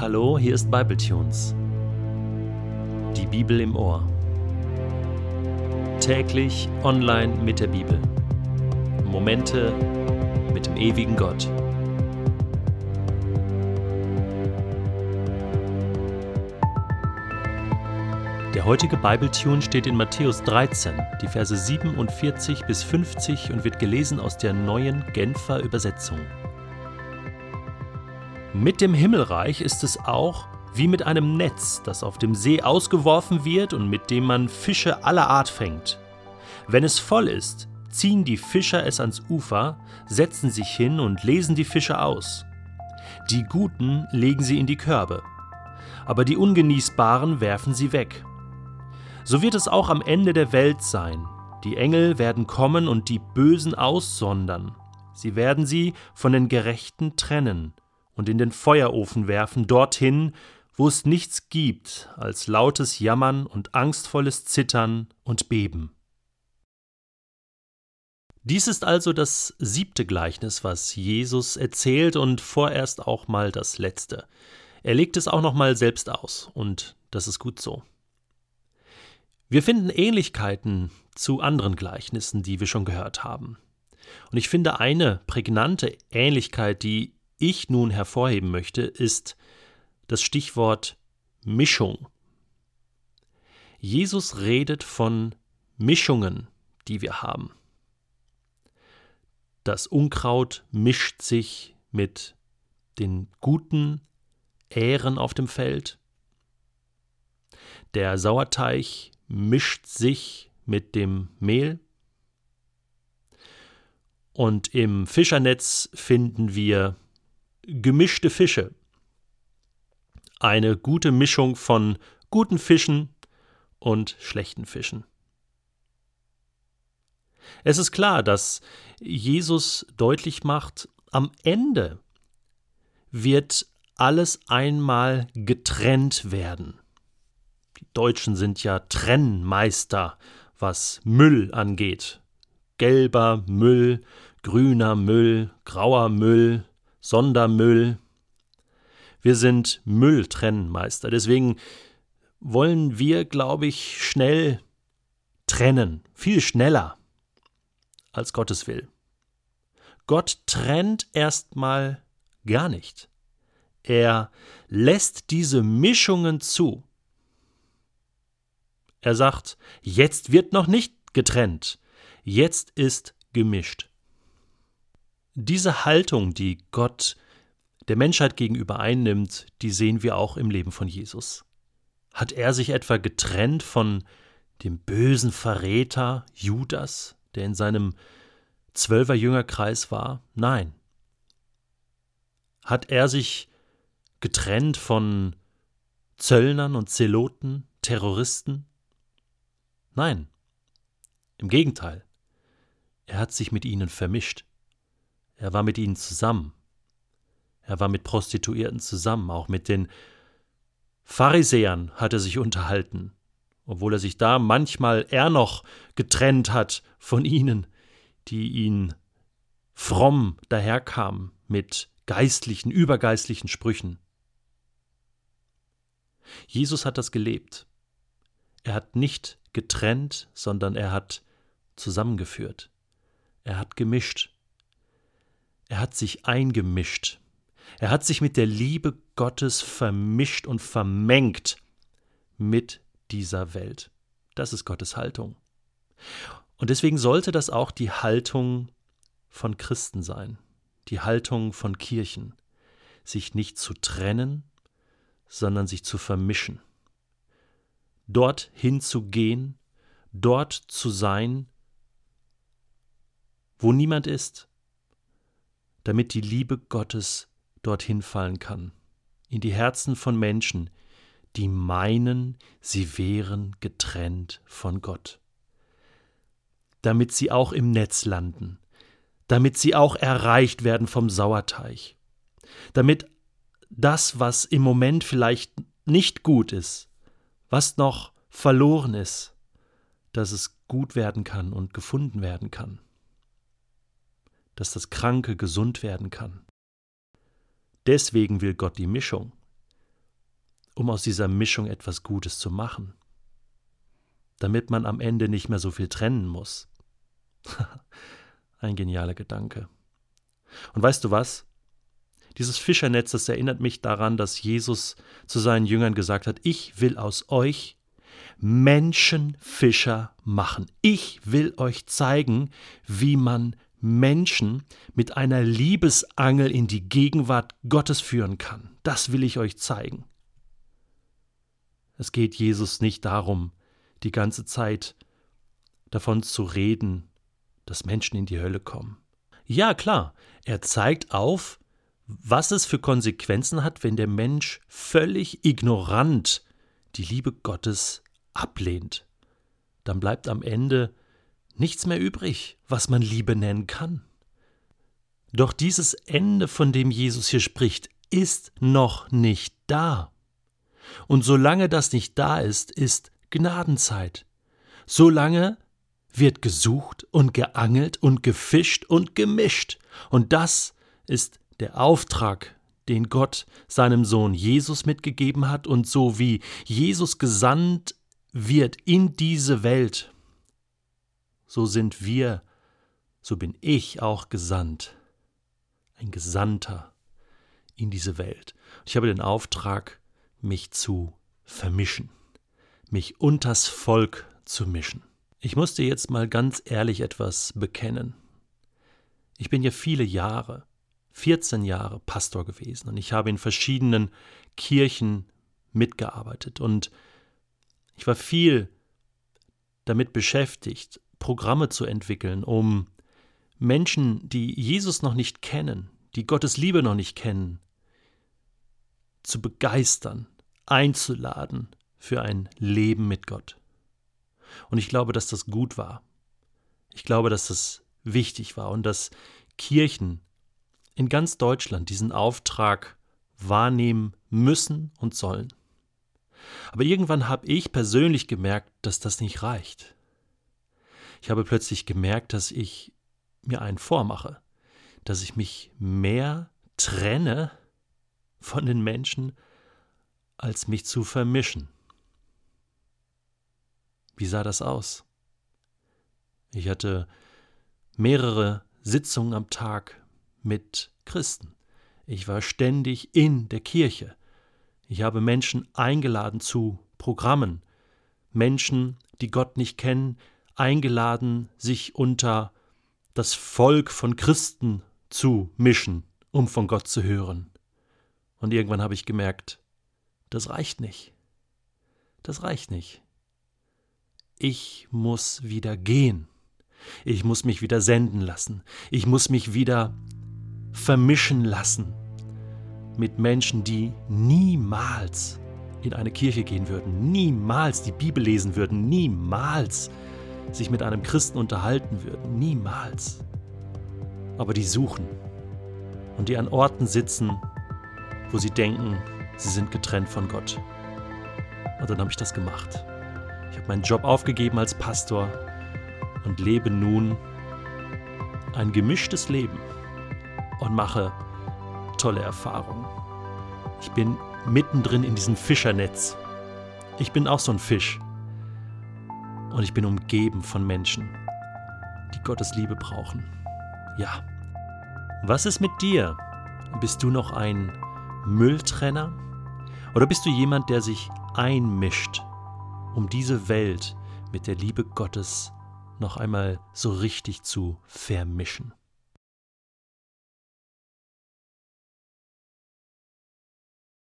Hallo, hier ist Bibletunes. Die Bibel im Ohr. Täglich online mit der Bibel. Momente mit dem ewigen Gott. Der heutige Bibletune steht in Matthäus 13, die Verse 47 bis 50 und wird gelesen aus der neuen Genfer Übersetzung. Mit dem Himmelreich ist es auch wie mit einem Netz, das auf dem See ausgeworfen wird und mit dem man Fische aller Art fängt. Wenn es voll ist, ziehen die Fischer es ans Ufer, setzen sich hin und lesen die Fische aus. Die Guten legen sie in die Körbe, aber die Ungenießbaren werfen sie weg. So wird es auch am Ende der Welt sein. Die Engel werden kommen und die Bösen aussondern. Sie werden sie von den Gerechten trennen und in den Feuerofen werfen, dorthin, wo es nichts gibt als lautes Jammern und angstvolles Zittern und Beben. Dies ist also das siebte Gleichnis, was Jesus erzählt und vorerst auch mal das letzte. Er legt es auch noch mal selbst aus und das ist gut so. Wir finden Ähnlichkeiten zu anderen Gleichnissen, die wir schon gehört haben. Und ich finde eine prägnante Ähnlichkeit, die ich nun hervorheben möchte, ist das Stichwort Mischung. Jesus redet von Mischungen, die wir haben. Das Unkraut mischt sich mit den guten Ähren auf dem Feld. Der Sauerteig mischt sich mit dem Mehl. Und im Fischernetz finden wir gemischte Fische. Eine gute Mischung von guten Fischen und schlechten Fischen. Es ist klar, dass Jesus deutlich macht, am Ende wird alles einmal getrennt werden. Die Deutschen sind ja Trennmeister, was Müll angeht. Gelber Müll, grüner Müll, grauer Müll, Sondermüll. Wir sind Mülltrennmeister. Deswegen wollen wir, glaube ich, schnell trennen, viel schneller, als Gottes will. Gott trennt erstmal gar nicht. Er lässt diese Mischungen zu. Er sagt, jetzt wird noch nicht getrennt, jetzt ist gemischt. Diese Haltung, die Gott der Menschheit gegenüber einnimmt, die sehen wir auch im Leben von Jesus. Hat er sich etwa getrennt von dem bösen Verräter Judas, der in seinem zwölfer Jüngerkreis war? Nein. Hat er sich getrennt von Zöllnern und Zeloten, Terroristen? Nein. Im Gegenteil. Er hat sich mit ihnen vermischt. Er war mit ihnen zusammen. Er war mit Prostituierten zusammen, auch mit den Pharisäern hat er sich unterhalten, obwohl er sich da manchmal er noch getrennt hat von ihnen, die ihn fromm daherkamen mit geistlichen, übergeistlichen Sprüchen. Jesus hat das gelebt. Er hat nicht getrennt, sondern er hat zusammengeführt. Er hat gemischt. Er hat sich eingemischt. Er hat sich mit der Liebe Gottes vermischt und vermengt mit dieser Welt. Das ist Gottes Haltung. Und deswegen sollte das auch die Haltung von Christen sein, die Haltung von Kirchen, sich nicht zu trennen, sondern sich zu vermischen. Dort hinzugehen, dort zu sein, wo niemand ist, damit die Liebe Gottes dorthin fallen kann, in die Herzen von Menschen, die meinen, sie wären getrennt von Gott. Damit sie auch im Netz landen, damit sie auch erreicht werden vom Sauerteig, damit das, was im Moment vielleicht nicht gut ist, was noch verloren ist, dass es gut werden kann und gefunden werden kann dass das Kranke gesund werden kann. Deswegen will Gott die Mischung, um aus dieser Mischung etwas Gutes zu machen, damit man am Ende nicht mehr so viel trennen muss. Ein genialer Gedanke. Und weißt du was? Dieses Fischernetz, das erinnert mich daran, dass Jesus zu seinen Jüngern gesagt hat, ich will aus euch Menschenfischer machen. Ich will euch zeigen, wie man Menschen mit einer Liebesangel in die Gegenwart Gottes führen kann. Das will ich euch zeigen. Es geht Jesus nicht darum, die ganze Zeit davon zu reden, dass Menschen in die Hölle kommen. Ja, klar, er zeigt auf, was es für Konsequenzen hat, wenn der Mensch völlig ignorant die Liebe Gottes ablehnt. Dann bleibt am Ende nichts mehr übrig, was man Liebe nennen kann. Doch dieses Ende, von dem Jesus hier spricht, ist noch nicht da. Und solange das nicht da ist, ist Gnadenzeit. Solange wird gesucht und geangelt und gefischt und gemischt. Und das ist der Auftrag, den Gott seinem Sohn Jesus mitgegeben hat und so wie Jesus gesandt wird in diese Welt, so sind wir, so bin ich auch gesandt, ein Gesandter in diese Welt. Ich habe den Auftrag, mich zu vermischen, mich unters Volk zu mischen. Ich muss dir jetzt mal ganz ehrlich etwas bekennen. Ich bin ja viele Jahre, 14 Jahre Pastor gewesen und ich habe in verschiedenen Kirchen mitgearbeitet und ich war viel damit beschäftigt, Programme zu entwickeln, um Menschen, die Jesus noch nicht kennen, die Gottes Liebe noch nicht kennen, zu begeistern, einzuladen für ein Leben mit Gott. Und ich glaube, dass das gut war. Ich glaube, dass das wichtig war und dass Kirchen in ganz Deutschland diesen Auftrag wahrnehmen müssen und sollen. Aber irgendwann habe ich persönlich gemerkt, dass das nicht reicht. Ich habe plötzlich gemerkt, dass ich mir einen vormache, dass ich mich mehr trenne von den Menschen, als mich zu vermischen. Wie sah das aus? Ich hatte mehrere Sitzungen am Tag mit Christen. Ich war ständig in der Kirche. Ich habe Menschen eingeladen zu Programmen, Menschen, die Gott nicht kennen, eingeladen, sich unter das Volk von Christen zu mischen, um von Gott zu hören. Und irgendwann habe ich gemerkt, das reicht nicht. Das reicht nicht. Ich muss wieder gehen. Ich muss mich wieder senden lassen. Ich muss mich wieder vermischen lassen mit Menschen, die niemals in eine Kirche gehen würden, niemals die Bibel lesen würden, niemals sich mit einem Christen unterhalten würden, niemals. Aber die suchen und die an Orten sitzen, wo sie denken, sie sind getrennt von Gott. Und dann habe ich das gemacht. Ich habe meinen Job aufgegeben als Pastor und lebe nun ein gemischtes Leben und mache tolle Erfahrungen. Ich bin mittendrin in diesem Fischernetz. Ich bin auch so ein Fisch. Und ich bin umgeben von Menschen, die Gottes Liebe brauchen. Ja. Was ist mit dir? Bist du noch ein Mülltrenner? Oder bist du jemand, der sich einmischt, um diese Welt mit der Liebe Gottes noch einmal so richtig zu vermischen?